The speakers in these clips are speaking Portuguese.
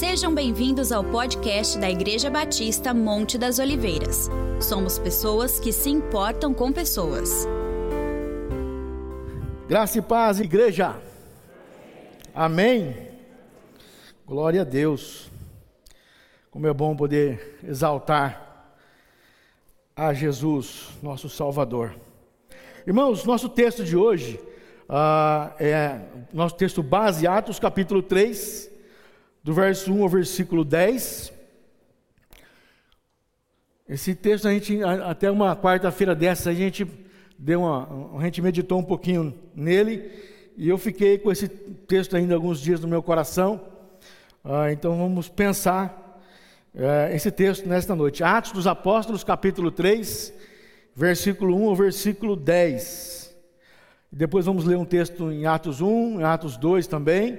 Sejam bem-vindos ao podcast da Igreja Batista Monte das Oliveiras. Somos pessoas que se importam com pessoas. Graça e paz, igreja. Amém. Glória a Deus. Como é bom poder exaltar a Jesus, nosso Salvador. Irmãos, nosso texto de hoje uh, é nosso texto base, Atos capítulo 3 do verso 1 ao versículo 10. Esse texto a gente, até uma quarta-feira dessa, a gente deu uma, a gente meditou um pouquinho nele, e eu fiquei com esse texto ainda alguns dias no meu coração. Ah, então vamos pensar eh, esse texto nesta noite. Atos dos Apóstolos, capítulo 3, versículo 1 ao versículo 10. Depois vamos ler um texto em Atos 1, em Atos 2 também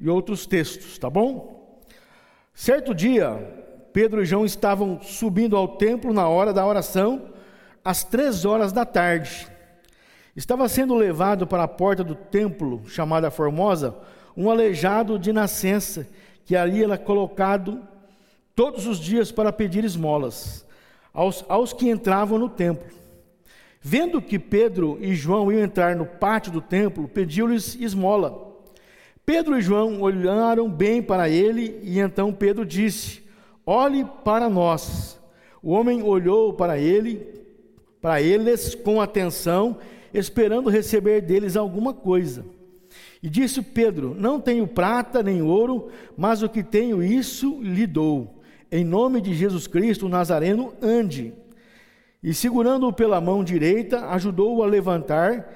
e outros textos, tá bom? Certo dia, Pedro e João estavam subindo ao templo na hora da oração, às três horas da tarde. Estava sendo levado para a porta do templo, chamada Formosa, um aleijado de nascença, que ali era colocado todos os dias para pedir esmolas aos, aos que entravam no templo. Vendo que Pedro e João iam entrar no pátio do templo, pediu-lhes esmola. Pedro e João olharam bem para ele e então Pedro disse: Olhe para nós. O homem olhou para ele, para eles com atenção, esperando receber deles alguma coisa. E disse Pedro: Não tenho prata nem ouro, mas o que tenho, isso lhe dou. Em nome de Jesus Cristo, o Nazareno, ande. E segurando-o pela mão direita, ajudou-o a levantar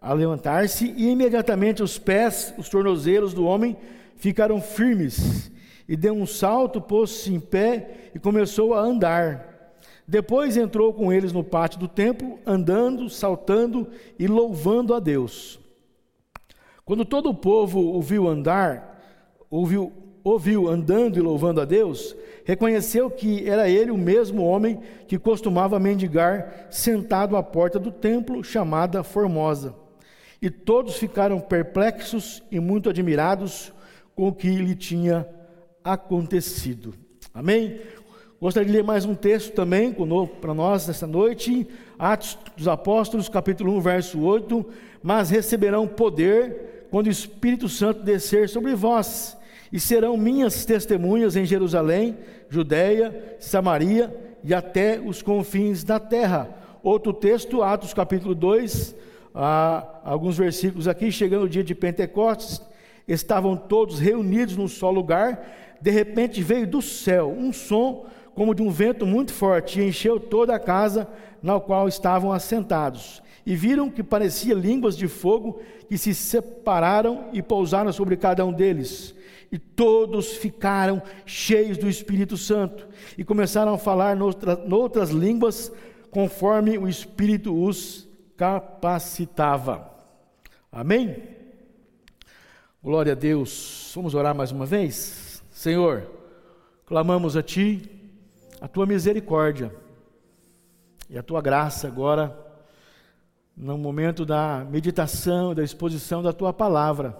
a levantar-se e imediatamente os pés, os tornozelos do homem ficaram firmes. E deu um salto, pôs-se em pé e começou a andar. Depois entrou com eles no pátio do templo, andando, saltando e louvando a Deus. Quando todo o povo o viu andar, ouviu, ouviu andando e louvando a Deus, reconheceu que era ele o mesmo homem que costumava mendigar sentado à porta do templo chamada Formosa. E todos ficaram perplexos e muito admirados com o que lhe tinha acontecido. Amém? Gostaria de ler mais um texto também para nós nesta noite, Atos dos Apóstolos, capítulo 1, verso 8. Mas receberão poder quando o Espírito Santo descer sobre vós, e serão minhas testemunhas em Jerusalém, Judéia, Samaria e até os confins da terra. Outro texto, Atos capítulo 2, há alguns versículos aqui, chegando o dia de Pentecostes, estavam todos reunidos num só lugar, de repente veio do céu um som como de um vento muito forte e encheu toda a casa na qual estavam assentados. E viram que parecia línguas de fogo que se separaram e pousaram sobre cada um deles. E todos ficaram cheios do Espírito Santo e começaram a falar noutras línguas, conforme o Espírito os capacitava. Amém? Glória a Deus. Vamos orar mais uma vez? Senhor, clamamos a Ti a Tua misericórdia e a Tua graça agora, no momento da meditação, da exposição da Tua palavra.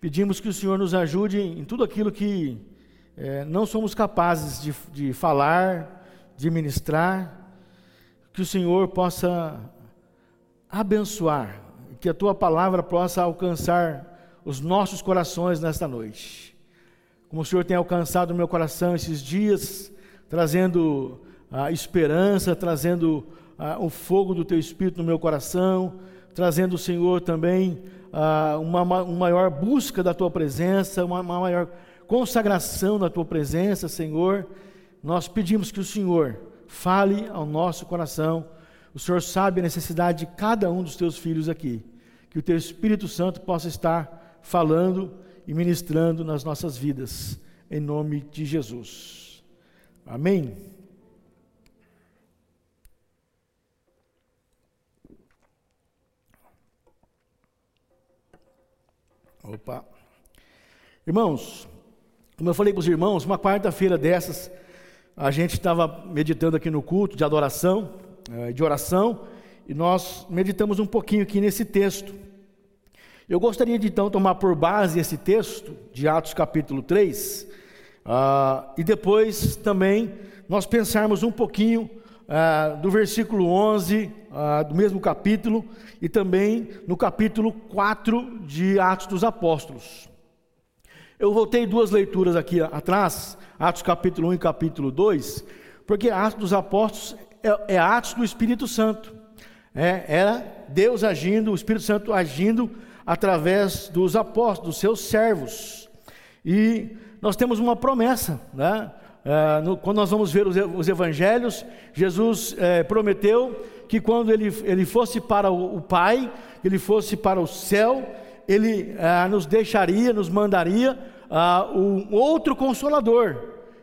Pedimos que o Senhor nos ajude em tudo aquilo que é, não somos capazes de, de falar, de ministrar, que o Senhor possa abençoar, que a tua palavra possa alcançar os nossos corações nesta noite. Como o Senhor tem alcançado o meu coração esses dias, trazendo a esperança, trazendo o fogo do teu espírito no meu coração, trazendo o Senhor também uma, uma maior busca da tua presença, uma, uma maior consagração da tua presença, Senhor. Nós pedimos que o Senhor fale ao nosso coração o Senhor sabe a necessidade de cada um dos teus filhos aqui. Que o teu Espírito Santo possa estar falando e ministrando nas nossas vidas, em nome de Jesus. Amém. Opa. Irmãos, como eu falei com os irmãos, uma quarta-feira dessas, a gente estava meditando aqui no culto de adoração, eh, de oração, e nós meditamos um pouquinho aqui nesse texto. Eu gostaria de então tomar por base esse texto de Atos capítulo 3, uh, ah, e depois também nós pensarmos um pouquinho uh, do versículo 11 uh, ah, do mesmo capítulo e também no capítulo 4 de Atos dos Apóstolos. Eu voltei duas leituras aqui atrás, Atos capítulo 1 e capítulo 2, porque Atos dos Apóstolos é, é Atos do Espírito Santo. É, era Deus agindo, o Espírito Santo agindo através dos apóstolos, dos seus servos. E nós temos uma promessa, né? É, no, quando nós vamos ver os, os evangelhos, Jesus é, prometeu que quando ele, ele fosse para o, o, Pai, ele fosse para o céu, ele é, nos deixaria, nos mandaria ah, um outro consolador.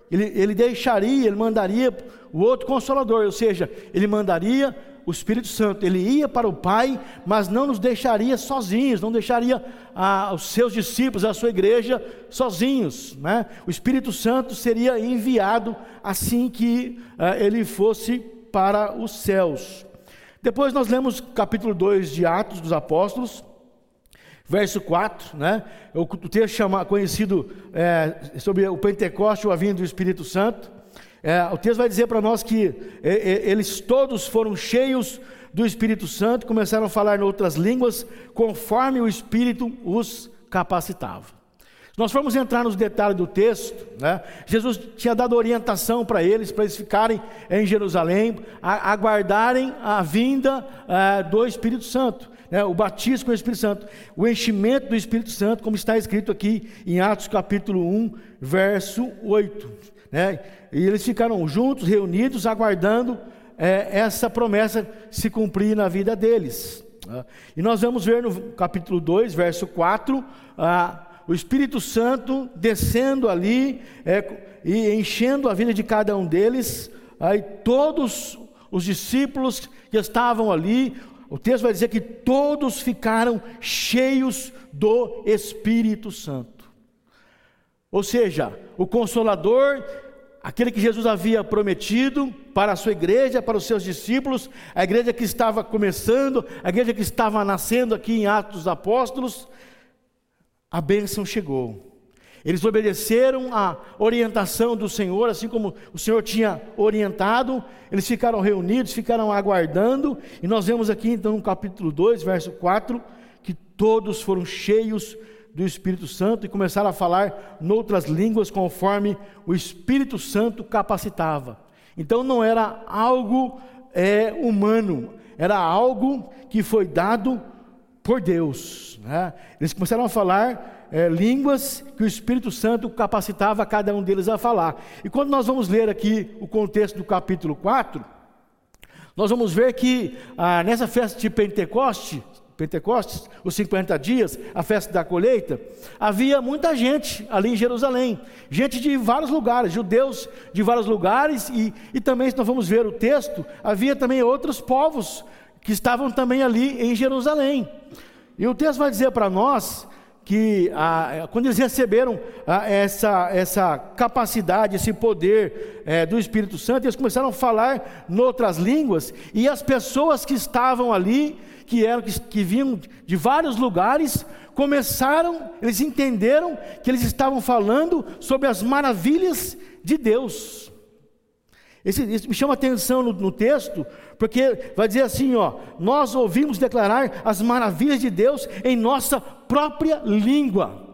Ele, ele deixaria, ele mandaria o outro consolador, ou seja, ele mandaria o Espírito Santo, ele ia para o Pai, mas não nos deixaria sozinhos, não deixaria ah, os seus discípulos, a sua igreja sozinhos. Né? O Espírito Santo seria enviado assim que ah, ele fosse para os céus. Depois nós lemos capítulo 2 de Atos dos Apóstolos, verso 4, né? o texto chama, conhecido é, sobre o Pentecoste, o avindo do Espírito Santo. É, o texto vai dizer para nós que é, eles todos foram cheios do Espírito Santo, começaram a falar em outras línguas, conforme o Espírito os capacitava. Se nós formos entrar nos detalhes do texto, né, Jesus tinha dado orientação para eles, para eles ficarem em Jerusalém, a, aguardarem a vinda é, do Espírito Santo, né, o batismo com o Espírito Santo, o enchimento do Espírito Santo, como está escrito aqui em Atos capítulo 1, verso 8 né? E eles ficaram juntos, reunidos, aguardando é, essa promessa se cumprir na vida deles. Né? E nós vamos ver no capítulo 2, verso 4, ah, o Espírito Santo descendo ali é, e enchendo a vida de cada um deles, aí todos os discípulos que estavam ali, o texto vai dizer que todos ficaram cheios do Espírito Santo. Ou seja, o Consolador, aquele que Jesus havia prometido para a sua igreja, para os seus discípulos, a igreja que estava começando, a igreja que estava nascendo aqui em Atos dos Apóstolos, a bênção chegou. Eles obedeceram a orientação do Senhor, assim como o Senhor tinha orientado, eles ficaram reunidos, ficaram aguardando, e nós vemos aqui então no capítulo 2, verso 4, que todos foram cheios do Espírito Santo e começaram a falar noutras línguas conforme o Espírito Santo capacitava. Então não era algo é, humano, era algo que foi dado por Deus. Né? Eles começaram a falar é, línguas que o Espírito Santo capacitava cada um deles a falar. E quando nós vamos ler aqui o contexto do capítulo 4, nós vamos ver que ah, nessa festa de Pentecoste, Pentecostes, os 50 dias, a festa da colheita, havia muita gente ali em Jerusalém, gente de vários lugares, judeus de vários lugares, e, e também, se nós vamos ver o texto, havia também outros povos que estavam também ali em Jerusalém. E o texto vai dizer para nós que ah, quando eles receberam ah, essa, essa capacidade, esse poder eh, do Espírito Santo, eles começaram a falar noutras línguas, e as pessoas que estavam ali que eram que, que vinham de vários lugares, começaram, eles entenderam que eles estavam falando sobre as maravilhas de Deus. Esse, isso me chama atenção no, no, texto, porque vai dizer assim: ó, nós ouvimos declarar as maravilhas de Deus em nossa própria língua.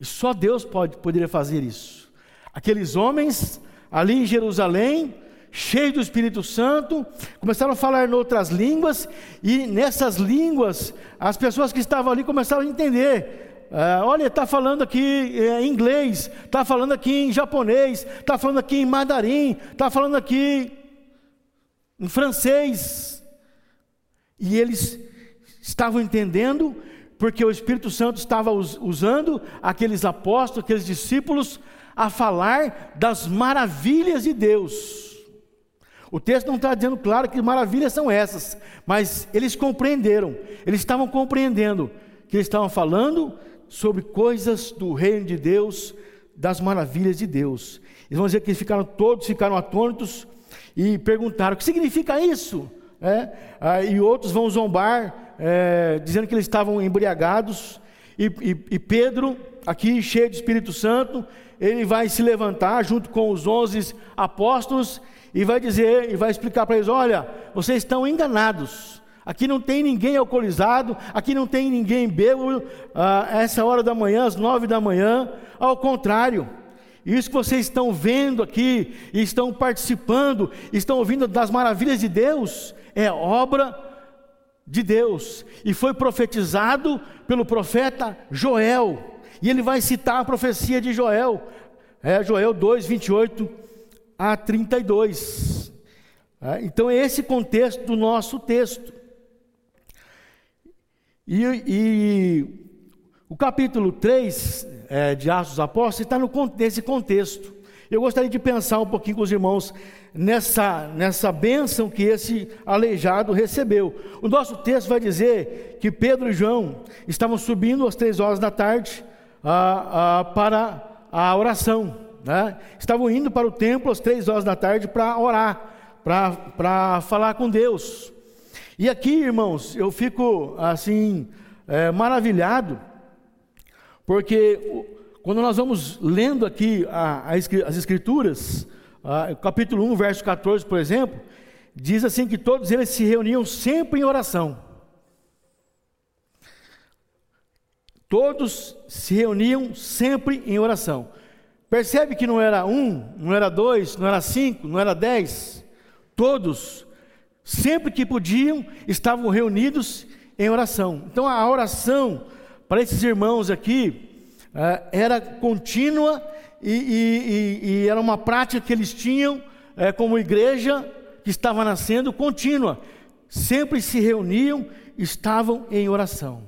E só Deus pode, poderia fazer isso. Aqueles homens ali em Jerusalém, cheios do Espírito Santo, começaram a falar em outras línguas, e nessas línguas, as pessoas que estavam ali começaram a entender. Uh, olha, está falando aqui é, em inglês, está falando aqui em japonês, está falando aqui em mandarim, está falando aqui em francês. E eles estavam entendendo, porque o Espírito Santo estava usando aqueles apóstolos, aqueles discípulos, a falar das maravilhas de Deus. O texto não está dizendo claro que maravilhas são essas, mas eles compreenderam, eles estavam compreendendo que eles estavam falando sobre coisas do reino de Deus, das maravilhas de Deus. Eles vão dizer que eles ficaram todos ficaram atônitos e perguntaram: o que significa isso? É? E outros vão zombar é, dizendo que eles estavam embriagados, e, e, e Pedro, aqui cheio de Espírito Santo, ele vai se levantar junto com os onze apóstolos e vai dizer, e vai explicar para eles: olha, vocês estão enganados. Aqui não tem ninguém alcoolizado, aqui não tem ninguém bêbado, a ah, essa hora da manhã, às nove da manhã. Ao contrário, isso que vocês estão vendo aqui, estão participando, estão ouvindo das maravilhas de Deus, é obra de Deus. E foi profetizado pelo profeta Joel. E ele vai citar a profecia de Joel, é Joel 2, 28 a 32. É, então é esse contexto do nosso texto. E, e o capítulo 3 é, de Atos dos Apóstolos está no, nesse contexto. Eu gostaria de pensar um pouquinho com os irmãos nessa, nessa bênção que esse aleijado recebeu. O nosso texto vai dizer que Pedro e João estavam subindo às três horas da tarde para a oração. Né? Estavam indo para o templo às três horas da tarde para orar, para falar com Deus. E aqui, irmãos, eu fico assim, é, maravilhado, porque quando nós vamos lendo aqui a, a, as Escrituras, a, capítulo 1, verso 14, por exemplo, diz assim que todos eles se reuniam sempre em oração. Todos se reuniam sempre em oração. Percebe que não era um, não era dois, não era cinco, não era dez. Todos, sempre que podiam, estavam reunidos em oração. Então a oração para esses irmãos aqui é, era contínua e, e, e, era uma prática que eles tinham é, como igreja que estava nascendo contínua. Sempre se reuniam, estavam em oração.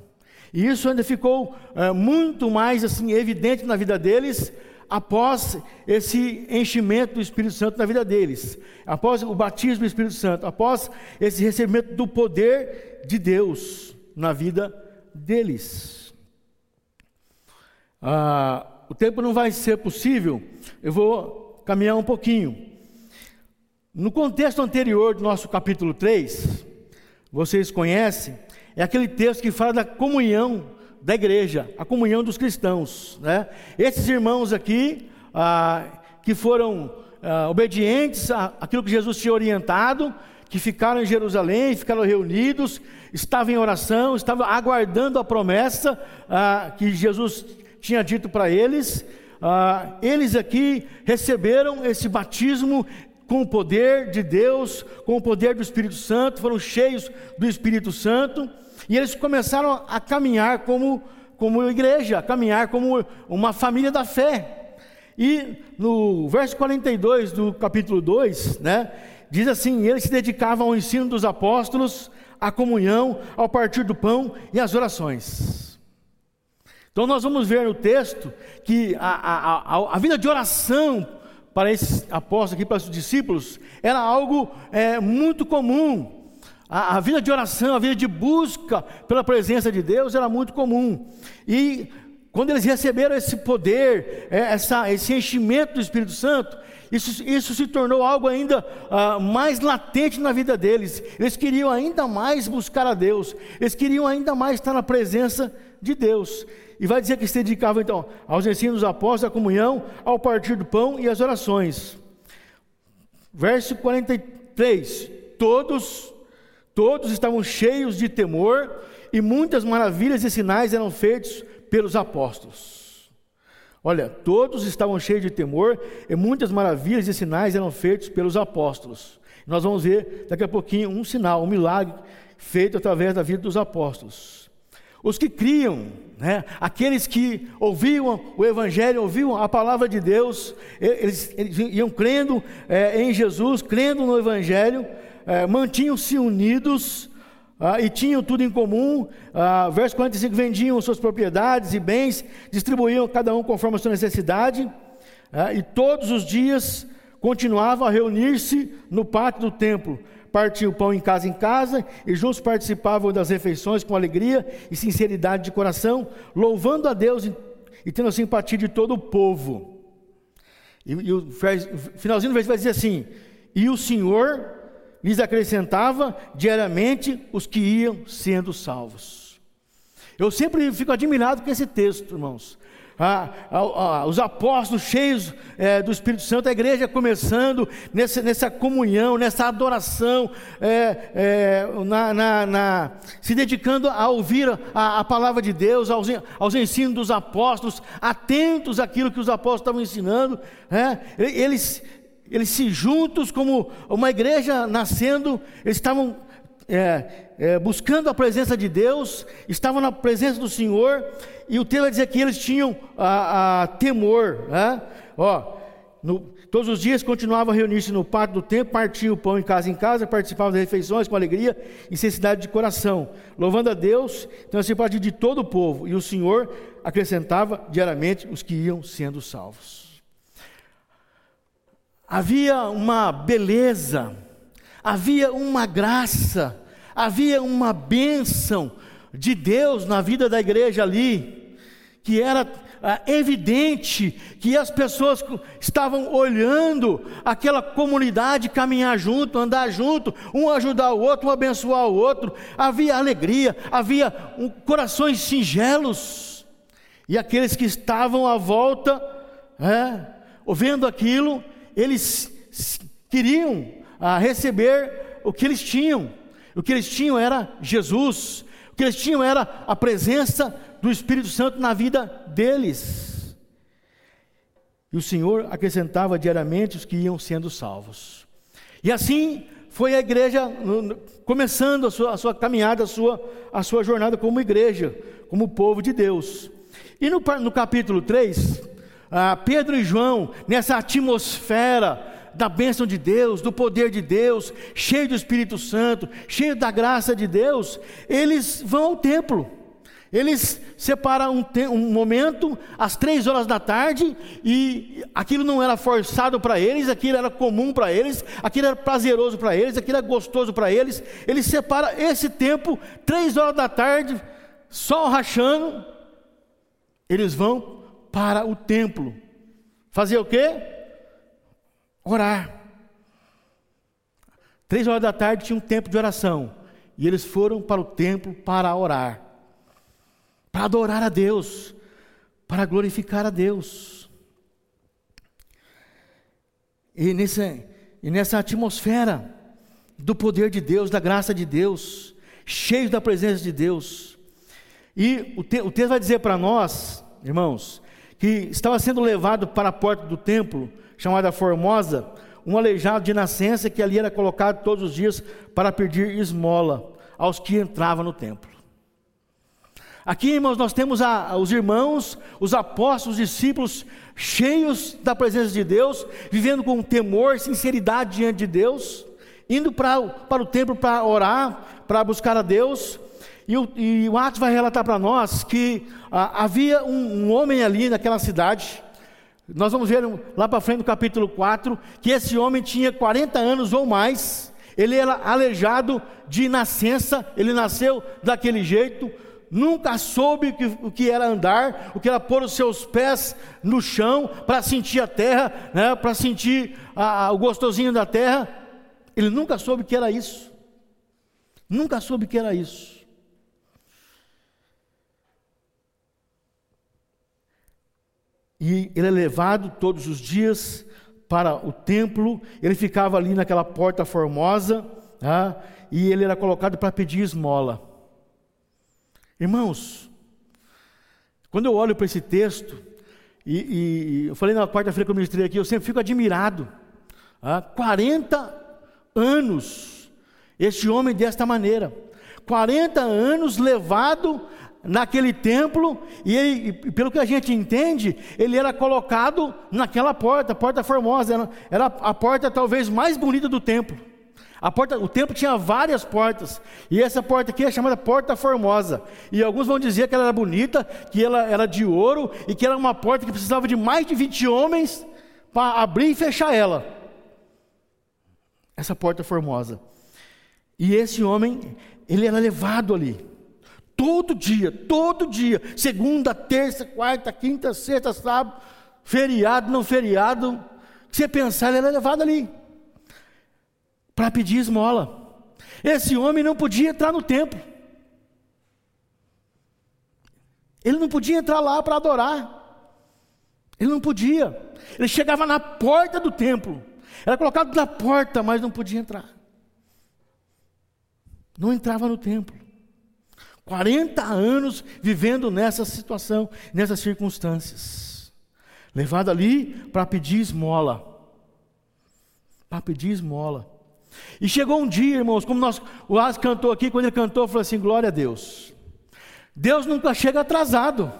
E isso ainda ficou é, muito mais assim evidente na vida deles após esse enchimento do Espírito Santo na vida deles, após o batismo do Espírito Santo, após esse recebimento do poder de Deus na vida deles. Ah, o tempo não vai ser possível, eu vou caminhar um pouquinho. No contexto anterior do nosso capítulo 3, vocês conhecem, é aquele texto que fala da comunhão da igreja, a comunhão dos cristãos. Né? Esses irmãos aqui, ah, que foram ah, obedientes àquilo que Jesus tinha orientado, que ficaram em Jerusalém, ficaram reunidos, estavam em oração, estavam aguardando a promessa ah, que Jesus tinha dito para eles. Ah, eles aqui receberam esse batismo com o poder de Deus, com o poder do Espírito Santo, foram cheios do Espírito Santo, e eles começaram a caminhar como, como igreja, a caminhar como uma família da fé. E no verso 42 do capítulo 2, né, diz assim: eles se dedicavam ao ensino dos apóstolos, à comunhão, ao partir do pão e às orações. Então nós vamos ver no texto que a, a, a, a vida de oração para esses apóstolos aqui, para os discípulos, era algo é, muito comum. A, a, vida de oração, a vida de busca pela presença de Deus era muito comum. E quando eles receberam esse poder, é, essa, esse enchimento do Espírito Santo, isso, isso se tornou algo ainda uh, mais latente na vida deles. Eles queriam ainda mais buscar a Deus, eles queriam ainda mais estar na presença de Deus. E vai dizer que se dedicavam então aos ensinos dos apóstolos, à comunhão, ao partir do pão e às orações. Verso 43: Todos, todos estavam cheios de temor, e muitas maravilhas e sinais eram feitos pelos apóstolos. Olha, todos estavam cheios de temor, e muitas maravilhas e sinais eram feitos pelos apóstolos. Nós vamos ver daqui a pouquinho um sinal, um milagre feito através da vida dos apóstolos. Os que criam, né, aqueles que ouviam o Evangelho, ouviam a palavra de Deus, eles, eles iam crendo é, em Jesus, crendo no Evangelho, é, mantinham-se unidos ah, e tinham tudo em comum. Ah, verso 45: vendiam suas propriedades e bens, distribuíam cada um conforme a sua necessidade, ah, e todos os dias continuavam a reunir-se no pátio do templo partiam o pão em casa em casa, e juntos participavam das refeições com alegria e sinceridade de coração, louvando a Deus e, e tendo a simpatia de todo o povo. E, e o finalzinho do versículo vai dizer assim: E o Senhor lhes acrescentava diariamente os que iam sendo salvos. Eu sempre fico admirado com esse texto, irmãos. Ah, ah, ah, os apóstolos cheios é, do Espírito Santo, a igreja começando nessa, nessa comunhão, nessa adoração, é, na, na, na, se dedicando a ouvir a, a palavra de Deus, aos, aos, ensinos dos apóstolos, atentos àquilo que os apóstolos estavam ensinando. É, eles, eles se juntos como uma igreja nascendo, eles estavam é, é, buscando a presença de Deus, estavam na presença do Senhor, e o texto vai dizer que eles tinham a, a temor. Né? Ó, no, todos os dias continuavam a reunir-se no pátio do templo, partiam o pão em casa em casa, participavam das refeições com alegria e sensibilidade de coração, louvando a Deus, então assim parte de todo o povo, e o Senhor acrescentava diariamente os que iam sendo salvos. Havia uma beleza, havia uma graça, havia uma bênção de Deus na vida da igreja ali, que era ah, evidente que as pessoas estavam olhando aquela comunidade caminhar junto, andar junto, um ajudar o outro, um abençoar o outro. Havia alegria, havia corações singelos, e aqueles que estavam à volta, é, ouvindo aquilo, eles queriam ah, receber o que eles tinham. O que eles tinham era Jesus, o que eles tinham era a presença do Espírito Santo na vida deles. E o Senhor acrescentava diariamente os que iam sendo salvos. E assim foi a igreja começando a sua, a sua caminhada, a sua, a sua jornada como igreja, como povo de Deus. E no, no capítulo 3, ah, Pedro e João, nessa atmosfera da bênção de Deus, do poder de Deus, cheio do Espírito Santo, cheio da graça de Deus, eles vão ao templo. Eles separam um, um, momento às três horas da tarde e aquilo não era forçado para eles, aquilo era comum para eles, aquilo era prazeroso para eles, aquilo era gostoso para eles. Eles separam esse tempo, três horas da tarde, sol rachando, eles vão para o templo. Fazer o quê? Orar. Três horas da tarde tinha um tempo de oração e eles foram para o templo para orar para adorar a Deus, para glorificar a Deus. E nessa, e nessa atmosfera do poder de Deus, da graça de Deus, cheios da presença de Deus. E o, te, o texto vai dizer para nós, irmãos, que estava sendo levado para a porta do templo, chamada Formosa, um aleijado de nascença que ali era colocado todos os dias para pedir esmola aos que entravam no templo. Aqui, irmãos, nós temos a, os irmãos, os apóstolos, os discípulos, cheios da presença de Deus, vivendo com temor, sinceridade diante de Deus, indo pra, para o templo para orar, para buscar a Deus. E o, e o Atos vai relatar para nós que ah, havia um, um homem ali naquela cidade, nós vamos ver lá para frente no capítulo 4, que esse homem tinha 40 anos ou mais, ele era aleijado de nascença, ele nasceu daquele jeito, nunca soube o que era andar, o que era pôr os seus pés no chão para sentir a terra, né, para sentir a, o gostosinho da terra. Ele nunca soube o que era isso. Nunca soube o que era isso. E ele é levado todos os dias para o templo, ele ficava ali naquela porta formosa, né, e ele era colocado para pedir esmola. Irmãos, quando eu olho para esse texto, e, e, eu falei na quarta-feira que eu ministrei aqui, eu sempre fico admirado. Ah, 40 anos, este homem desta maneira, 40 anos levado naquele templo, e, ele, pelo que a gente entende, ele era colocado naquela porta, porta formosa, era, era a porta talvez mais bonita do templo. A porta, o templo tinha várias portas, e essa porta aqui é chamada Porta Formosa. E alguns vão dizer que ela era bonita, que ela era de ouro, e que era uma porta que precisava de mais de 20 homens para abrir e fechar ela. Essa porta formosa. E esse homem, ele era levado ali. Todo dia, todo dia, segunda, terça, quarta, quinta, sexta, sábado, feriado, não feriado, que você pensar, ele era levado ali para pedir esmola. Esse homem não podia entrar no templo. Ele não podia entrar lá para adorar. Ele não podia. Ele chegava na porta do templo. Era colocado na porta, mas não podia entrar. Não entrava no templo. 40 anos vivendo nessa situação, nessas circunstâncias. Levado ali para pedir esmola. Para pedir esmola. E chegou um dia, irmãos, como nós, o Asa cantou aqui, quando ele cantou, falou assim: glória a Deus. Deus nunca chega atrasado.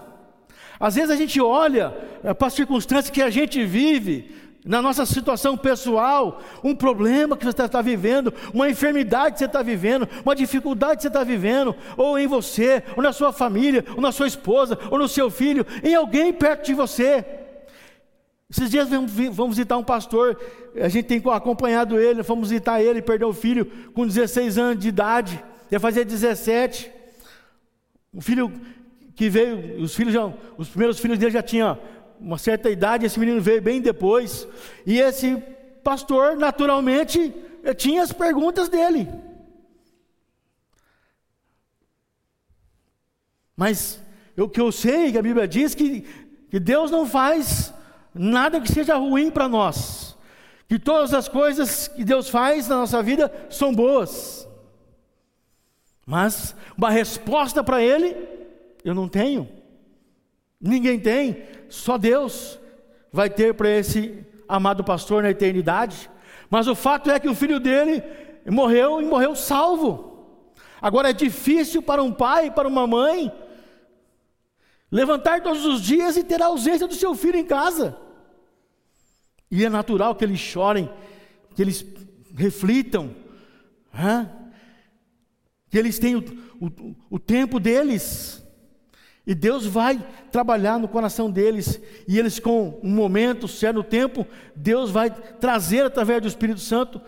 Às vezes a gente olha é, para as circunstâncias que a gente vive, na nossa situação pessoal, um problema que você está vivendo, uma enfermidade que você está vivendo, uma dificuldade que você está vivendo, ou em você, ou na sua família, ou na sua esposa, ou no seu filho, em alguém perto de você. Esses dias vamos visitar um pastor, a gente tem acompanhado ele, fomos visitar ele, perdeu o filho com 16 anos de idade, ia fazer 17. Um filho que veio, os filhos já, os primeiros filhos dele já tinham uma certa idade, esse menino veio bem depois, e esse pastor, naturalmente, eh, tinha as perguntas dele. Mas o que eu sei, que a Bíblia diz que, que Deus não faz nada que seja ruim para nós, que todas as coisas que Deus faz na nossa vida são boas. Mas uma resposta para ele eu não tenho. Ninguém tem, só Deus vai ter para esse amado pastor na eternidade. Mas o fato é que o filho dele morreu e morreu salvo. Agora é difícil para um pai, para uma mãe, levantar todos os dias e ter a ausência do seu filho em casa. E é natural que eles chorem, que eles reflitam, que eles tenham o, o, o tempo deles. E Deus vai trabalhar no coração deles, e eles, com um momento, certo tempo, Deus vai trazer através do Espírito Santo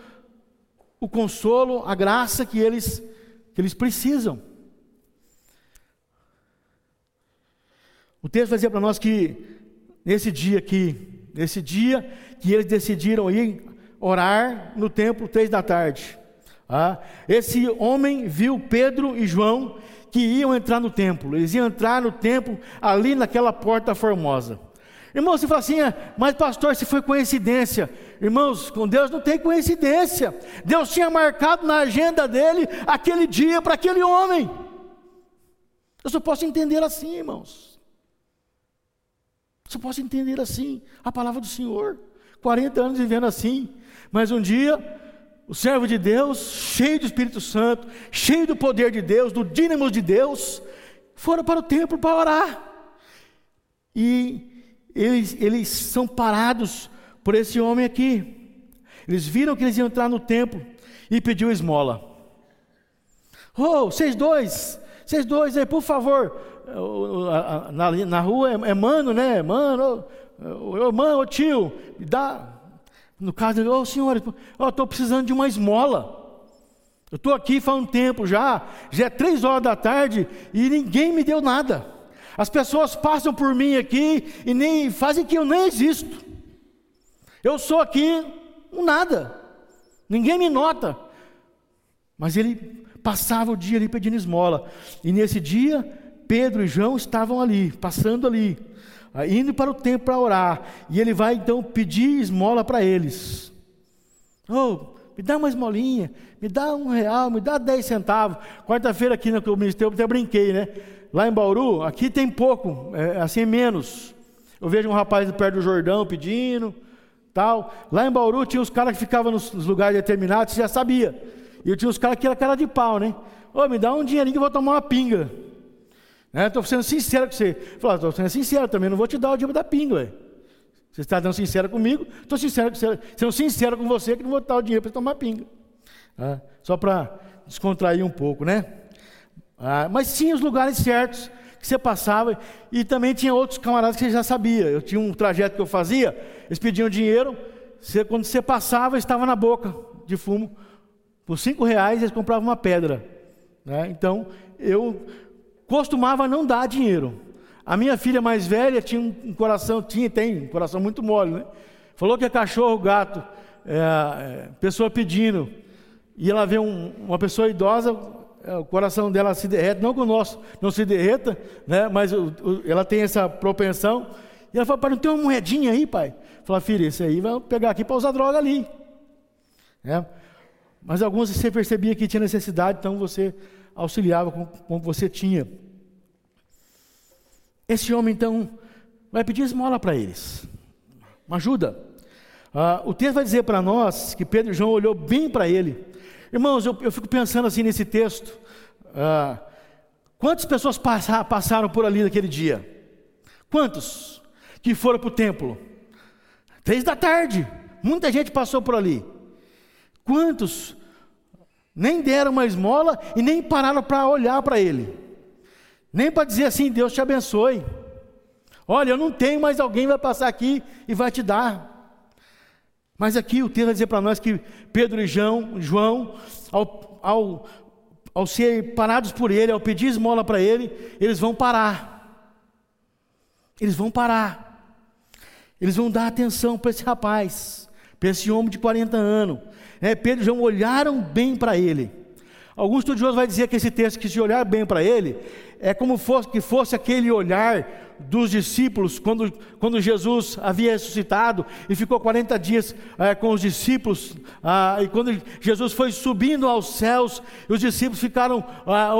o consolo, a graça que eles, que eles precisam. O texto vai dizer para nós que nesse dia aqui, nesse dia que eles decidiram ir orar no templo três da tarde, ah, esse homem viu Pedro e João que iam entrar no templo, eles iam entrar no templo ali naquela porta formosa. Irmão, você fala assim, ah, mas pastor, se foi coincidência. Irmãos, com Deus não tem coincidência. Deus tinha marcado na agenda dele aquele dia para aquele homem. Eu só posso entender assim, irmãos. Só posso entender assim a palavra do Senhor. 40 anos vivendo assim, mas um dia o servo de Deus, cheio do Espírito Santo, cheio do poder de Deus, do dínamo de Deus, foram para o templo para orar. E eles, eles são parados por esse homem aqui. Eles viram que eles iam entrar no templo e pediu esmola. Oh, vocês dois, vocês dois aí, por favor. Na, na rua é, é mano, né? Mano, ô, mano, ô tio, dá. No caso, ô oh, senhor, eu estou precisando de uma esmola. Eu estou aqui faz um tempo já, já é três horas da tarde e ninguém me deu nada. As pessoas passam por mim aqui e nem fazem que eu nem existo. Eu sou aqui um nada. Ninguém me nota. Mas ele passava o dia ali pedindo esmola. E nesse dia, Pedro e João estavam ali, passando ali, indo para o templo para orar. E ele vai então pedir esmola para eles. Oh, me dá uma esmolinha, me dá um real, me dá dez centavos. Quarta-feira aqui no ministério eu até brinquei, né? Lá em Bauru, aqui tem pouco, é, assim menos. Eu vejo um rapaz perto do Jordão pedindo, tal. Lá em Bauru tinha os caras que ficavam nos, nos lugares determinados, você já sabia. E eu tinha os caras que era cara de pau, né? Ô, oh, me dá um dinheirinho que eu vou tomar uma pinga. Estou né? sendo sincero com você. Falou, estou sendo sincero também, não vou te dar o dinheiro da pinga, ué. Você está dando sincero comigo, estou sincero, sendo sincero com você que não vou dar o dinheiro para tomar pinga. Ah, só para descontrair um pouco, né? Ah, mas tinha os lugares certos que você passava e também tinha outros camaradas que você já sabia. Eu tinha um trajeto que eu fazia, eles pediam dinheiro, você, quando você passava estava na boca de fumo. Por cinco reais eles compravam uma pedra. Né? Então eu costumava não dar dinheiro. A minha filha mais velha tinha um coração, tinha, tem um coração muito mole, né? Falou que é cachorro, gato, é, é, pessoa pedindo. e ela vê um, uma pessoa idosa, é, o coração dela se derrete, não que o nosso não se derreta, né? mas o, o, ela tem essa propensão. E ela fala, pai, não tem uma moedinha aí, pai? Fala, filho, esse aí vai pegar aqui para usar droga ali. É. Mas alguns você percebia que tinha necessidade, então você auxiliava com o que você tinha. Esse homem, então, vai pedir esmola para eles. Uma ajuda. Ah, o texto vai dizer para nós que Pedro e João olhou bem para ele. Irmãos, eu, eu, fico pensando assim nesse texto. Ah, quantas pessoas passaram, passaram por ali naquele dia? Quantos que foram para o templo? Três da tarde. Muita gente passou por ali. Quantos nem deram uma esmola e nem pararam para olhar para ele? Nem para dizer assim, Deus te abençoe. Olha, eu não tenho, mas alguém vai passar aqui e vai te dar. Mas aqui o texto vai dizer para nós que Pedro e João, João ao, ao, ao ser parados por ele, ao pedir esmola para ele, eles vão parar. Eles vão parar. Eles vão dar atenção para esse rapaz, para esse homem de 40 anos. É, Pedro e João olharam bem para ele. Alguns estudiosos vão dizer que esse texto, que se olhar bem para ele, é como fosse, que fosse aquele olhar dos discípulos quando, quando Jesus havia ressuscitado e ficou 40 dias é, com os discípulos, ah, e quando Jesus foi subindo aos céus, os discípulos ficaram ah,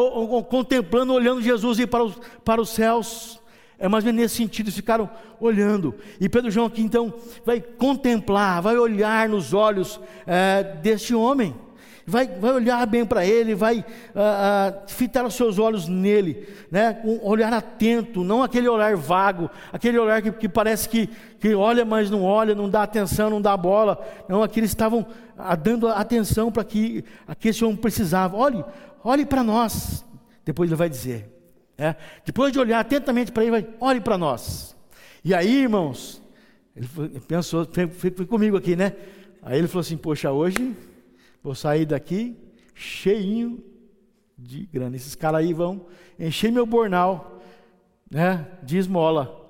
contemplando, olhando Jesus ir para os, para os céus. É mais ou menos nesse sentido, eles ficaram olhando. E Pedro João aqui então vai contemplar, vai olhar nos olhos é, deste homem vai, vai olhar bem para ele, vai ah, ah, fitar os seus olhos nele, né? um olhar atento, não aquele olhar vago, aquele olhar que, que parece que, que olha, mas não olha, não dá atenção, não dá bola. Não, aqui eles estavam ah, dando atenção para que, que esse homem precisava. Olhe, olhe para nós. Depois ele vai dizer. É, depois de olhar atentamente para ele, vai, olhe para nós. E aí, irmãos, ele pensou, foi, foi comigo aqui, né? Aí ele falou assim: Poxa, hoje Vou sair daqui cheinho de grana. Esses caras aí vão encher meu bornal né, de esmola.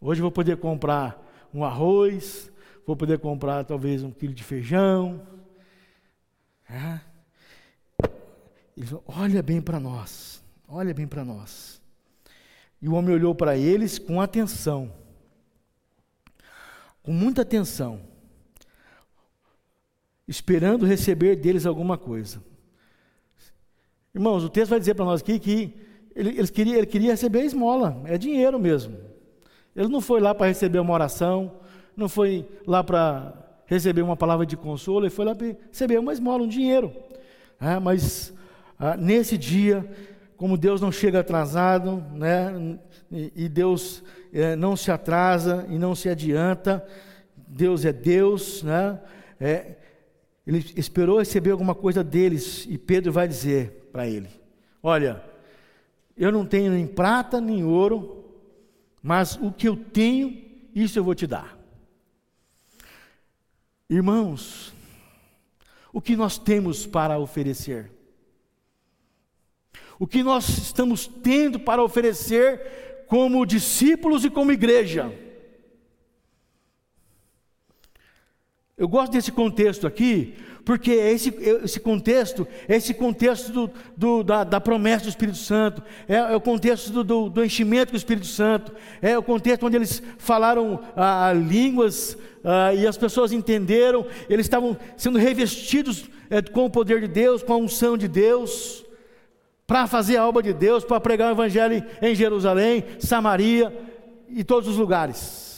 Hoje vou poder comprar um arroz, vou poder comprar talvez um quilo de feijão. É. olha bem para nós, olha bem para nós. E o homem olhou para eles com atenção, com muita atenção esperando receber deles alguma coisa. Irmãos, o texto vai dizer para nós aqui que ele, ele, queria, ele queria receber esmola, é dinheiro mesmo. Ele não foi lá para receber uma oração, não foi lá para receber uma palavra de consolo, ele foi lá para receber uma esmola, um dinheiro. É, mas ah, nesse dia, como Deus não chega atrasado, né, e, e Deus é, não se atrasa e não se adianta, Deus é Deus, né, é, ele esperou receber alguma coisa deles e Pedro vai dizer para ele: Olha, eu não tenho nem prata nem ouro, mas o que eu tenho, isso eu vou te dar. Irmãos, o que nós temos para oferecer? O que nós estamos tendo para oferecer como discípulos e como igreja? Eu gosto desse contexto aqui, porque esse, esse contexto é esse contexto do, do, da, da, promessa do Espírito Santo, é, é o contexto do, do, do, enchimento do Espírito Santo, é o contexto onde eles falaram ah, línguas ah, e as pessoas entenderam, eles estavam sendo revestidos é, com o poder de Deus, com a unção de Deus, para fazer a obra de Deus, para pregar o Evangelho em Jerusalém, Samaria e todos os lugares.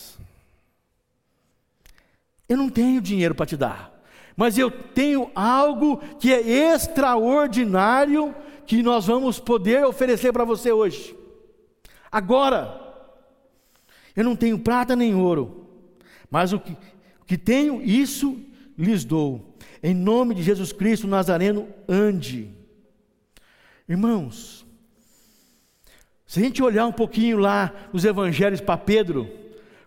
Eu não tenho dinheiro para te dar, mas eu tenho algo que é extraordinário que nós vamos poder oferecer para você hoje. Agora, eu não tenho prata nem ouro, mas o que, o que tenho, isso lhes dou. Em nome de Jesus Cristo Nazareno, ande. Irmãos, se a gente olhar um pouquinho lá nos evangelhos para Pedro,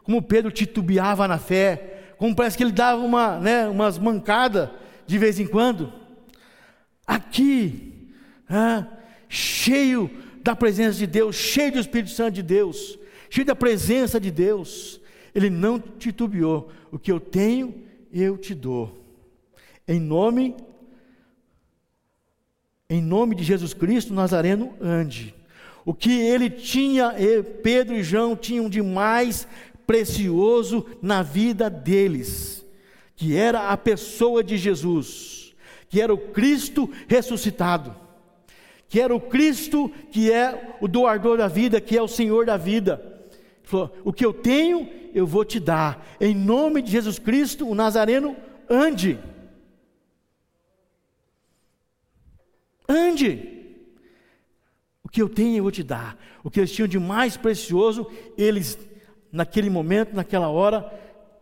como Pedro titubeava na fé, como parece que ele dava uma, né, umas mancadas de vez em quando. Aqui, ah, cheio da presença de Deus, cheio do Espírito Santo de Deus, cheio da presença de Deus, ele não titubeou. O que eu tenho, eu te dou. Em nome em nome de Jesus Cristo Nazareno, ande. O que ele tinha, Pedro e João tinham de mais precioso na vida deles, que era a pessoa de Jesus, que era o Cristo ressuscitado, que era o Cristo que é o doador da vida, que é o Senhor da vida. Ele falou: O que eu tenho, eu vou te dar, em nome de Jesus Cristo, o Nazareno, ande. Ande. O que eu tenho eu vou te dar. O que eles tinham de mais precioso, eles, naquele momento, naquela hora,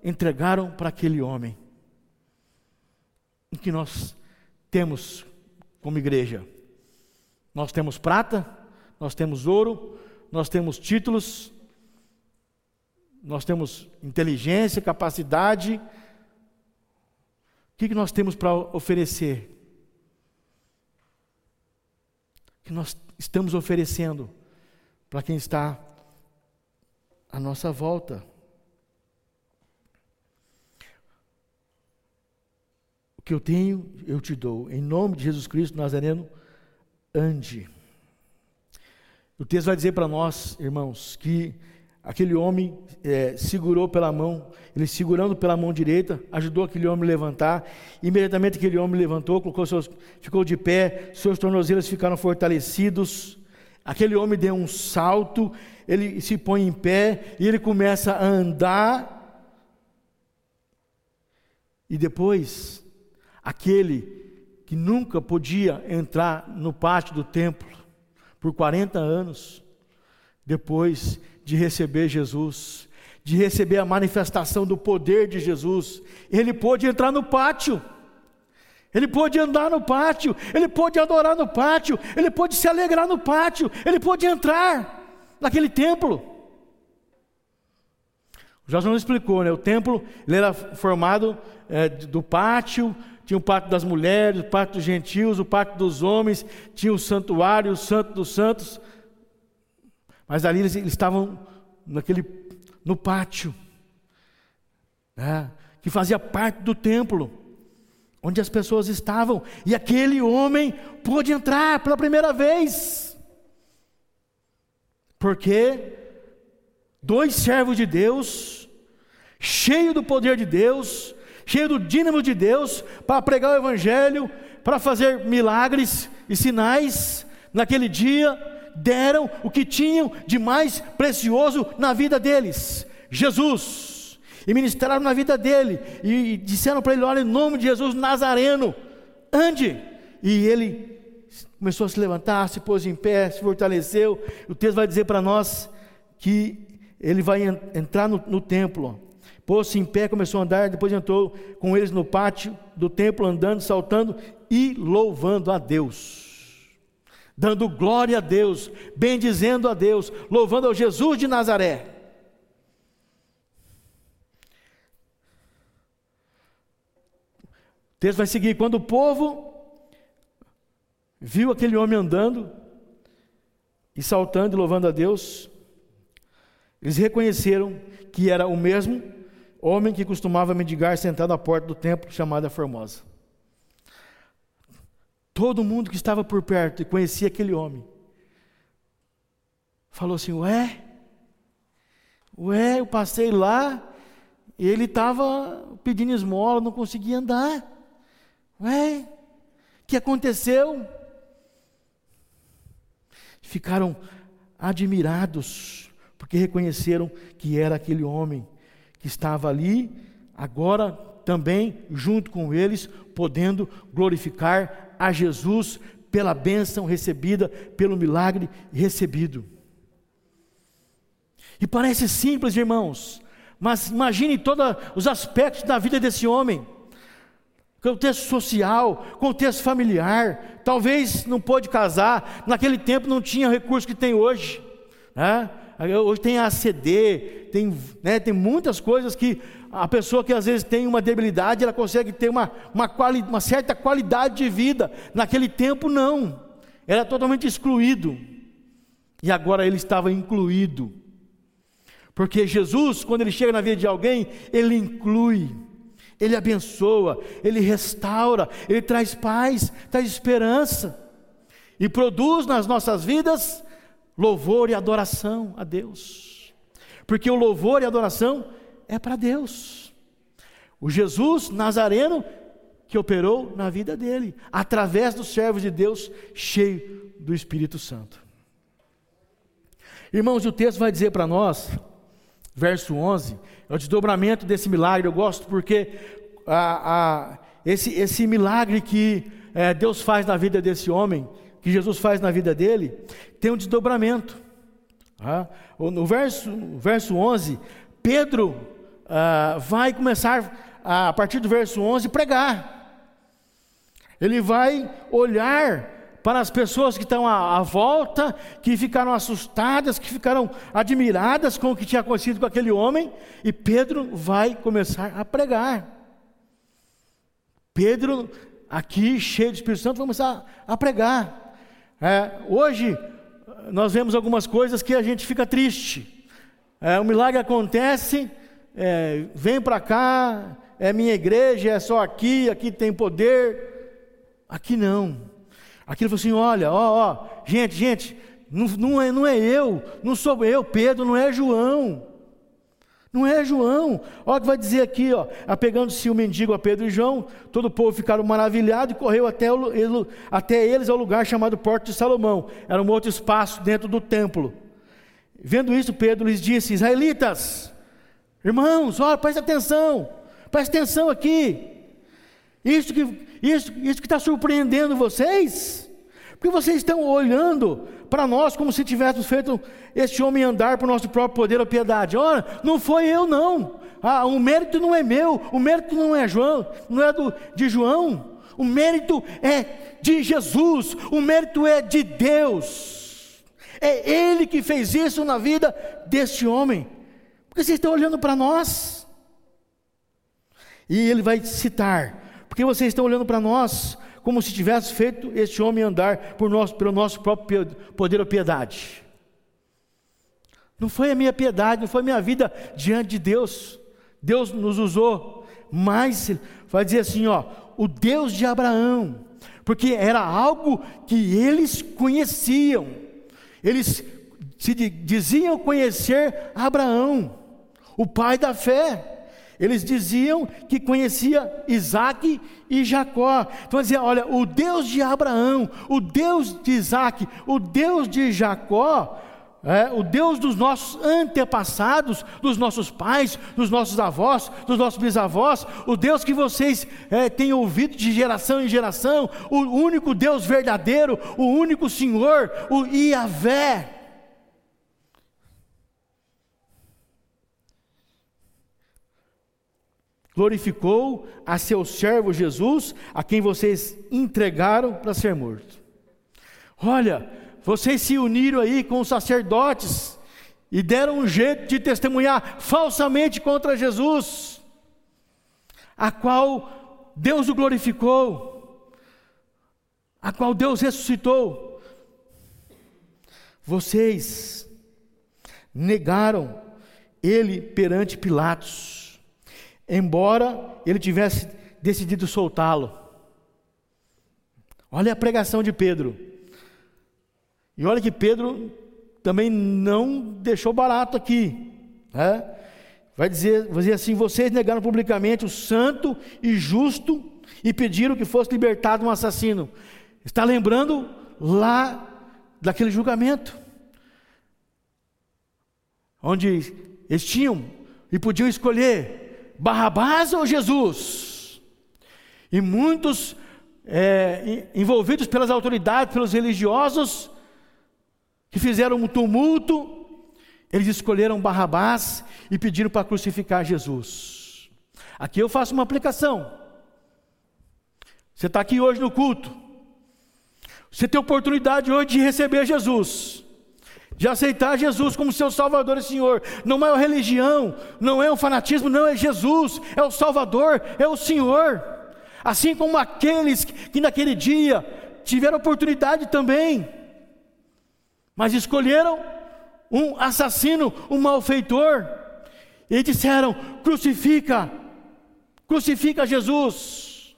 entregaram para aquele homem. O que nós temos como igreja? Nós temos prata, nós temos ouro, nós temos títulos, nós temos inteligência, capacidade. O que nós temos para oferecer? que nós estamos oferecendo para quem está à nossa volta. O que eu tenho, eu te dou. Em nome de Jesus Cristo Nazareno, ande. O texto vai dizer para nós, irmãos, que Aquele homem é, segurou pela mão, ele segurando pela mão direita, ajudou aquele homem a levantar. Imediatamente aquele homem levantou, colocou seus, ficou de pé, seus tornozelos ficaram fortalecidos. Aquele homem deu um salto, ele se põe em pé e ele começa a andar. E depois, aquele que nunca podia entrar no pátio do templo por 40 anos, depois de receber Jesus, de receber a manifestação do poder de Jesus, ele pôde entrar no pátio, ele pôde andar no pátio, ele pôde adorar no pátio, ele pôde se alegrar no pátio, ele pôde entrar naquele templo. O Jorge não explicou, né? O templo ele era formado é, do pátio, tinha o pátio das mulheres, o pátio dos gentios, o pátio dos homens, tinha o santuário, o santo dos santos. Mas ali eles, eles estavam naquele, no pátio, né, que fazia parte do templo, onde as pessoas estavam, e aquele homem pôde entrar pela primeira vez, porque dois servos de Deus, cheio do poder de Deus, cheio do dínamo de Deus, para pregar o Evangelho, para fazer milagres e sinais, naquele dia, deram o que tinham de mais precioso na vida deles: Jesus. E ministraram na vida dele, e disseram para ele: Olha, em nome de Jesus Nazareno, ande. E ele começou a se levantar, se pôs em pé, se fortaleceu. O texto vai dizer para nós que ele vai entrar no, no templo. Pôs-se em pé, começou a andar, depois entrou com eles no pátio do templo, andando, saltando e louvando a Deus dando glória a Deus, bendizendo a Deus, louvando ao Jesus de Nazaré. Texto vai seguir: quando o povo viu aquele homem andando e saltando e louvando a Deus, eles reconheceram que era o mesmo homem que costumava mendigar sentado à porta do templo chamada Formosa. Todo mundo que estava por perto e conhecia aquele homem falou assim: Ué, ué, eu passei lá ele estava pedindo esmola, não conseguia andar. Ué, o que aconteceu? Ficaram admirados, porque reconheceram que era aquele homem que estava ali, agora também junto com eles, podendo glorificar a Jesus pela bênção recebida, pelo milagre recebido. E parece simples, irmãos, mas imagine todos os aspectos da vida desse homem. Contexto social, contexto familiar, talvez não pôde casar, naquele tempo não tinha recurso que tem hoje. Né? Hoje tem ACD, tem, né, tem muitas coisas que a pessoa que às vezes tem uma debilidade, ela consegue ter uma, uma, quali, uma certa qualidade de vida. Naquele tempo, não. Era totalmente excluído. E agora ele estava incluído. Porque Jesus, quando ele chega na vida de alguém, ele inclui, ele abençoa, ele restaura, ele traz paz, traz esperança. e produz nas nossas vidas louvor e adoração a Deus. Porque o louvor e a adoração é para Deus. O Jesus Nazareno que operou na vida dele, através dos servos de Deus, cheio do Espírito Santo. Irmãos, o texto vai dizer para nós, verso 11, é o desdobramento desse milagre. Eu gosto porque a, a, esse, esse milagre que é, Deus faz na vida desse homem, que Jesus faz na vida dele, tem um desdobramento. Ah, no verso, verso 11, Pedro ah, vai começar, a partir do verso 11, pregar. Ele vai olhar para as pessoas que estão à, à, volta, que ficaram assustadas, que ficaram admiradas com o que tinha acontecido com aquele homem, e Pedro vai começar a pregar. Pedro, aqui cheio do Espírito Santo, vai começar a pregar. É, hoje, nós vemos algumas coisas que a gente fica triste. É, o milagre acontece, é, vem para cá, é minha igreja, é só aqui, aqui tem poder. Aqui não. Aqui ele falou assim: olha, ó, ó, gente, gente, não, não, é, não é eu, não sou eu, Pedro, não é João. Não é João. Olha o que vai dizer aqui, ó. Apegando-se o mendigo a Pedro e João, todo o povo ficaram maravilhado e correu até, o, até eles ao lugar chamado Porto de Salomão. Era um outro espaço dentro do templo. Vendo isso, Pedro lhes disse: Israelitas, irmãos, olha, preste atenção, preste atenção aqui. Isso que isso, isso que está surpreendendo vocês, porque vocês estão olhando para nós como se tivéssemos feito este homem andar por nosso próprio poder ou piedade. Ora, não foi eu não. Ah, o mérito não é meu, o mérito não é João, não é do, de João. O mérito é de Jesus, o mérito é de Deus. É Ele que fez isso na vida deste homem. Porque vocês estão olhando para nós. E ele vai citar porque vocês estão olhando para nós como se tivesse feito este homem andar por nós, pelo nosso próprio poder ou piedade. Não foi a minha piedade, não foi a minha vida diante de Deus. Deus nos usou, mas vai dizer assim, ó, o Deus de Abraão, porque era algo que eles conheciam. Eles se diziam conhecer Abraão, o pai da fé. Eles diziam que conhecia Isaac e Jacó. Então dizia, olha, o Deus de Abraão, o Deus de Isaac, o Deus de Jacó, é, o Deus dos nossos antepassados, dos nossos pais, dos nossos avós, dos nossos bisavós, o Deus que vocês é, têm ouvido de geração em geração, o único Deus verdadeiro, o único Senhor, o Iavé. Glorificou a seu servo Jesus, a quem vocês entregaram para ser morto. Olha, vocês se uniram aí com os sacerdotes e deram um jeito de testemunhar falsamente contra Jesus, a qual Deus o glorificou, a qual Deus ressuscitou. Vocês negaram ele perante Pilatos embora ele tivesse decidido soltá-lo. Olha a pregação de Pedro. E olha que Pedro também não deixou barato aqui. Né? Vai, dizer, vai dizer assim: vocês negaram publicamente o santo e justo e pediram que fosse libertado um assassino. Está lembrando lá daquele julgamento, onde eles tinham e podiam escolher Barrabás ou Jesus? E muitos é, envolvidos pelas autoridades, pelos religiosos, que fizeram um tumulto, eles escolheram Barrabás e pediram para crucificar Jesus. Aqui eu faço uma aplicação. Você está aqui hoje no culto. Você tem oportunidade hoje de receber Jesus de aceitar Jesus como seu Salvador e Senhor. Não é uma religião, não é um fanatismo, não é Jesus, é o Salvador, é o Senhor. Assim como aqueles que naquele dia tiveram oportunidade também, mas escolheram um assassino, um malfeitor, e disseram: crucifica, crucifica Jesus.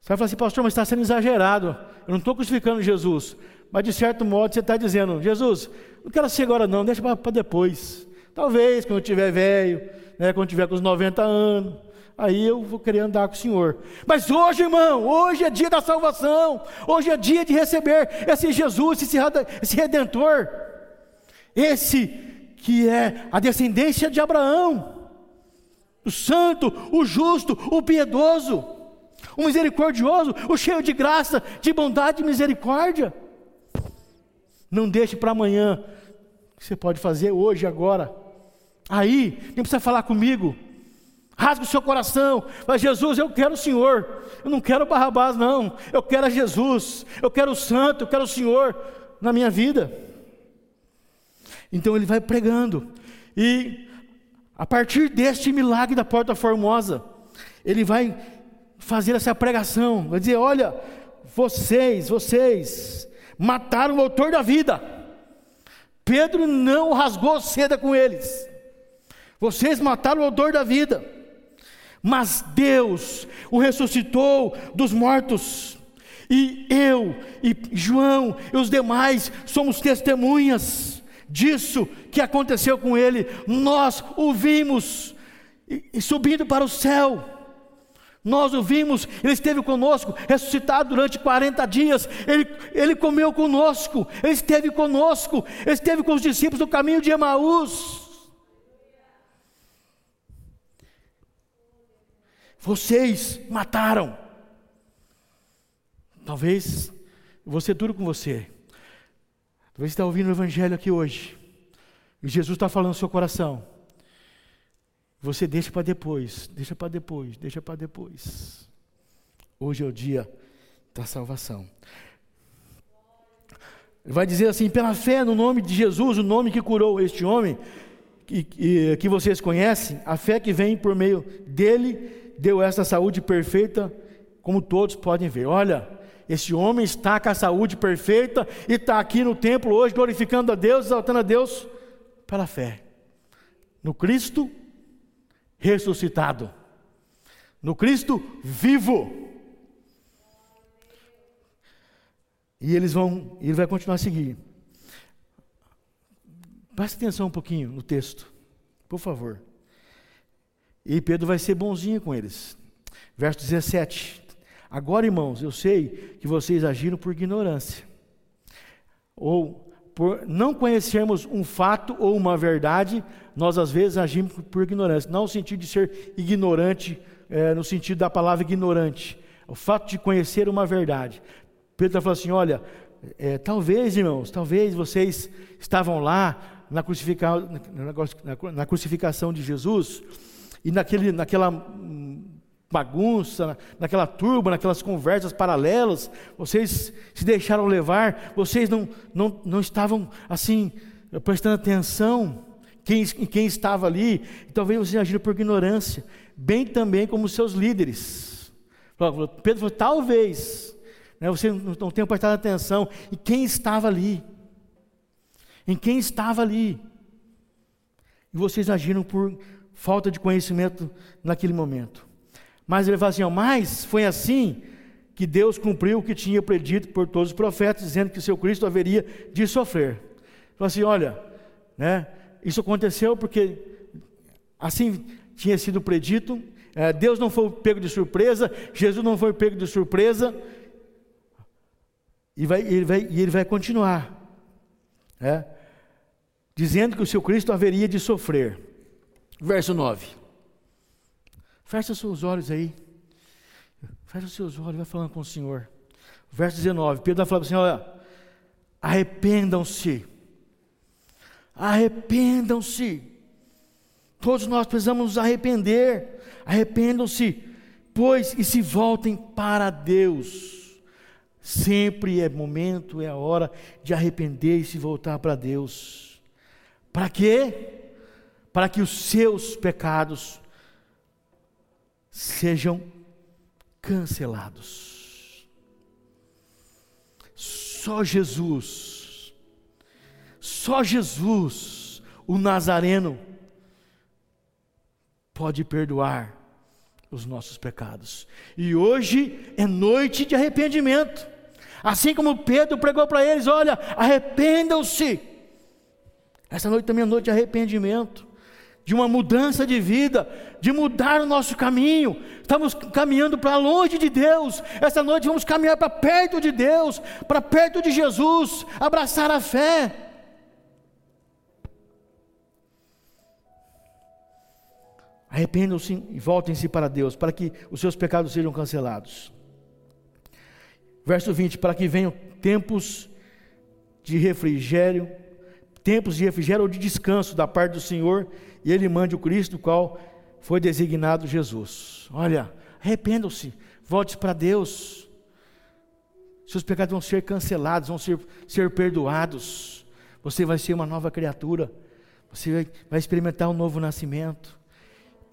Você vai falar assim, pastor, mas está sendo exagerado. Eu não estou crucificando Jesus. Mas de certo modo você está dizendo, Jesus, não quero assim agora não, deixa para depois. Talvez quando eu estiver velho, né, quando eu tiver com os 90 anos, aí eu vou querer andar com o Senhor. Mas hoje, irmão, hoje é dia da salvação, hoje é dia de receber esse Jesus, esse, esse Redentor, esse que é a descendência de Abraão, o santo, o justo, o piedoso, o misericordioso, o cheio de graça, de bondade e misericórdia. Não deixe para amanhã, você pode fazer hoje, agora. Aí, nem precisa falar comigo. Rasga o seu coração. Mas Jesus, eu quero o Senhor. Eu não quero Barrabás, não. Eu quero a Jesus. Eu quero o Santo. Eu quero o Senhor na minha vida. Então ele vai pregando. E a partir deste milagre da porta formosa, ele vai fazer essa pregação. Vai dizer: olha, vocês, vocês mataram o autor da vida. Pedro não rasgou seda com eles. Vocês mataram o autor da vida, mas Deus o ressuscitou dos mortos. E eu, e João e os demais somos testemunhas disso que aconteceu com ele. Nós o vimos e, subindo para o céu. Nós o vimos, ele esteve conosco, ressuscitado durante 40 dias, ele, ele comeu conosco, ele esteve conosco, ele esteve com os discípulos no caminho de Emaús. Vocês mataram. Talvez você duro com você. Talvez você está ouvindo o Evangelho aqui hoje. E Jesus está falando no seu coração. Você deixa para depois, deixa para depois, deixa para depois. Hoje é o dia da salvação. Vai dizer assim: pela fé no nome de Jesus, o nome que curou este homem, que, que, vocês conhecem, a fé que vem por meio dele deu essa saúde perfeita, como todos podem ver. Olha, esse homem está com a saúde perfeita e está aqui no templo hoje glorificando a Deus, exaltando a Deus pela fé. No Cristo ressuscitado. No Cristo vivo. E eles vão, ele vai continuar a seguir. Preste atenção um pouquinho no texto, por favor. E Pedro vai ser bonzinho com eles. Verso 17. Agora, irmãos, eu sei que vocês agiram por ignorância, ou por não conhecermos um fato ou uma verdade, nós às vezes agimos por ignorância. Não no sentido de ser ignorante, é, no sentido da palavra ignorante. O fato de conhecer uma verdade. Pedro está falando assim: olha, é, talvez, irmãos, talvez vocês estavam lá na, crucifica, na, na crucificação de Jesus e naquele, naquela bagunça, naquela turba, naquelas conversas paralelas, vocês se deixaram levar, vocês não, não, não estavam assim, prestando atenção quem, em quem estava ali, talvez vocês agiram por ignorância, bem também como seus líderes. Pedro falou, talvez, né, você não, tenha prestado atenção em quem estava ali, em quem estava ali, e vocês agiram por falta de conhecimento naquele momento. Mas ele fala assim: ó, mas foi assim que Deus cumpriu o que tinha predito por todos os profetas, dizendo que seu Cristo haveria de sofrer. Fala assim: olha, né, isso aconteceu porque assim tinha sido predito. É, Deus não foi pego de surpresa, Jesus não foi pego de surpresa, e, vai, ele, vai, ele vai continuar, é, dizendo que o seu Cristo haveria de sofrer. Verso 9. Fecha seus olhos aí. Fecha seus olhos, vai falando com o Senhor. Verso 19. Pedro vai falar assim: olha, arrependam-se. Arrependam-se. Todos nós precisamos nos arrepender. Arrependam-se, pois, e se voltem para Deus. Sempre é momento, é a hora de arrepender e se voltar para Deus. Para quê? para que os seus pecados sejam cancelados. Só Jesus, só Jesus, o Nazareno, pode perdoar os nossos pecados. E hoje é noite de arrependimento. Assim como Pedro pregou para eles: olha, arrependam-se. Essa noite também é noite de arrependimento, de uma mudança de vida, de mudar o nosso caminho. Estamos caminhando para longe de Deus. Essa noite vamos caminhar para perto de Deus, para perto de Jesus, abraçar a fé. Arrependam-se e voltem-se para Deus, para que os seus pecados sejam cancelados. Verso 20: Para que venham tempos de refrigério, tempos de refrigério ou de descanso da parte do Senhor, e Ele mande o Cristo, qual foi designado Jesus. Olha, arrependam-se, volte para Deus. Seus pecados vão ser cancelados, vão ser, ser perdoados. Você vai ser uma nova criatura. Você vai, vai experimentar um novo nascimento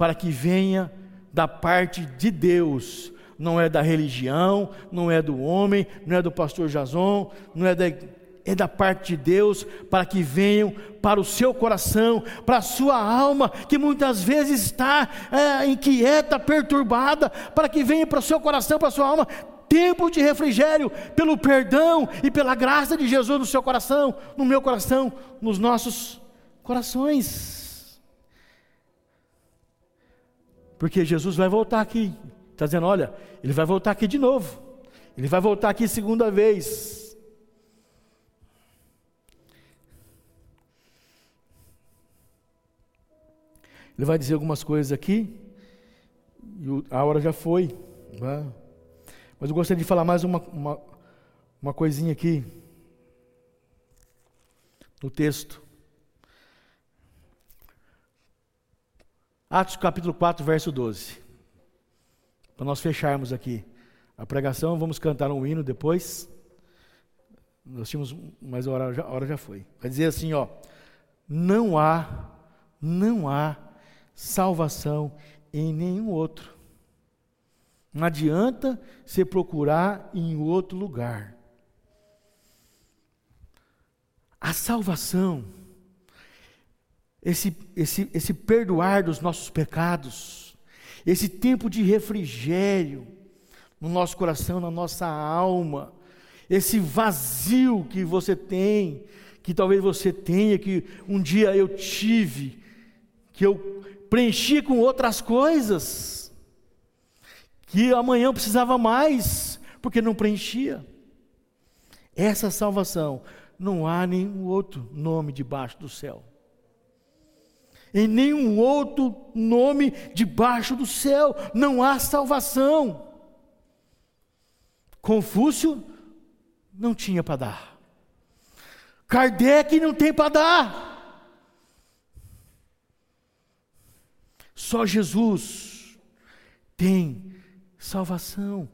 para que venha da parte de Deus, não é da religião, não é do homem, não é do pastor Jason, não é da é da parte de Deus, para que venham para o seu coração, para a sua alma, que muitas vezes está é, inquieta, perturbada, para que venha para o seu coração, para a sua alma, tempo de refrigério, pelo perdão e pela graça de Jesus no seu coração, no meu coração, nos nossos corações. Porque Jesus vai voltar aqui. Está dizendo, olha, ele vai voltar aqui de novo. Ele vai voltar aqui segunda vez. Ele vai dizer algumas coisas aqui. E a hora já foi. Né? Mas eu gostaria de falar mais uma, uma, uma coisinha aqui. No texto. Atos capítulo 4, verso 12. Para nós fecharmos aqui a pregação, vamos cantar um hino depois. Nós tínhamos, mas a hora já, a hora já foi. Vai dizer assim, ó: Não há, não há salvação em nenhum outro. Não adianta você procurar em outro lugar. A salvação esse, esse, esse perdoar dos nossos pecados, esse tempo de refrigério no nosso coração, na nossa alma, esse vazio que você tem, que talvez você tenha, que um dia eu tive, que eu preenchi com outras coisas, que amanhã eu precisava mais, porque não preenchia. Essa salvação, não há nenhum outro nome debaixo do céu em nenhum outro nome debaixo do céu, não há salvação. Confúcio não tinha para dar. Kardec não tem para dar. Só Jesus tem salvação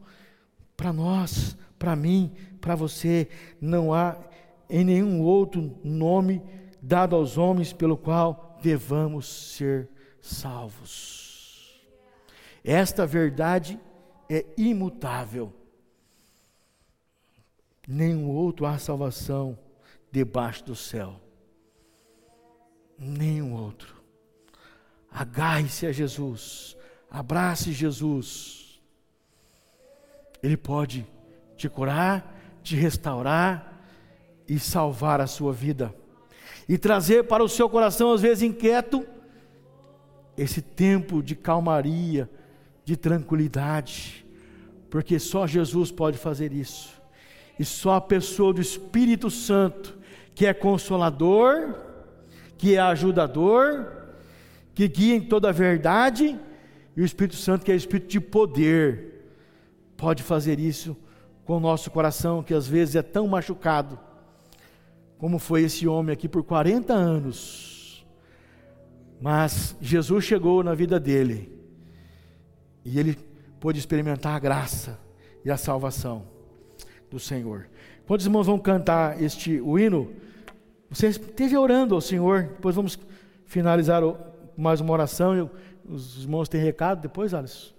para nós, para mim, para você. Não há em nenhum outro nome dado aos homens pelo qual devamos ser salvos. Esta verdade é imutável. Nenhum outro há salvação debaixo do céu. Nenhum outro. Agarre-se a Jesus, abrace Jesus. Ele pode te curar, te restaurar e salvar a sua vida e trazer para o seu coração, às vezes inquieto, esse tempo de calmaria, de tranquilidade, porque só Jesus pode fazer isso, e só a pessoa do Espírito Santo, que é consolador, que é ajudador, que guia em toda a verdade, e o Espírito Santo, que é Espírito de poder, pode fazer isso com o nosso coração, que às vezes é tão machucado como foi esse homem aqui por 40 anos. Mas Jesus chegou na vida dele e ele pôde experimentar a graça e a salvação do Senhor. Quando os irmãos vão cantar este o hino, você esteja orando ao Senhor. Depois vamos finalizar mais uma oração. Os irmãos têm recado depois, Alisson?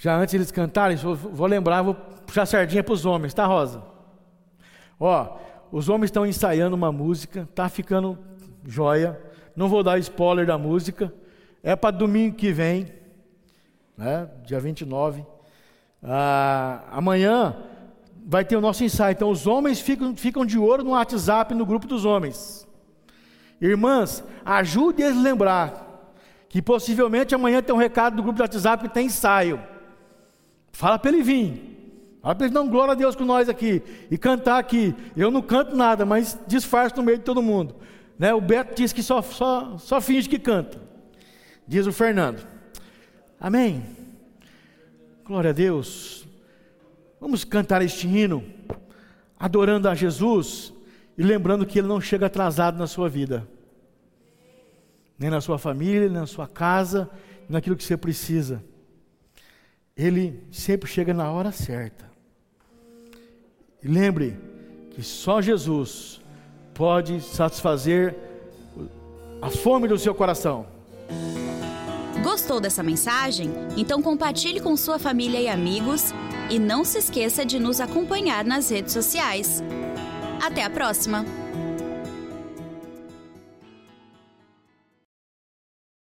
Já antes eles cantarem, vou, lembrar, vou puxar sardinha para os homens, tá, Rosa? Ó, os homens estão ensaiando uma música, tá ficando joia. Não vou dar spoiler da música. É para domingo que vem, né? dia 29. Ah, amanhã vai ter o nosso ensaio. Então, os homens ficam, ficam de ouro no WhatsApp, no grupo dos homens. Irmãs, ajude eles a lembrar que possivelmente amanhã tem um recado do grupo do WhatsApp que tem ensaio. Fala para ele vir. Fala para ele dar glória a Deus com nós aqui. E cantar aqui. Eu não canto nada, mas disfarço no meio de todo mundo. Né? O Beto diz que só, só, só finge que canta. Diz o Fernando. Amém. Glória a Deus. Vamos cantar este hino, adorando a Jesus e lembrando que Ele não chega atrasado na sua vida, nem na sua família, nem na sua casa, naquilo que você precisa. Ele sempre chega na hora certa. E lembre que só Jesus pode satisfazer a fome do seu coração. Gostou dessa mensagem? Então compartilhe com sua família e amigos e não se esqueça de nos acompanhar nas redes sociais. Até a próxima!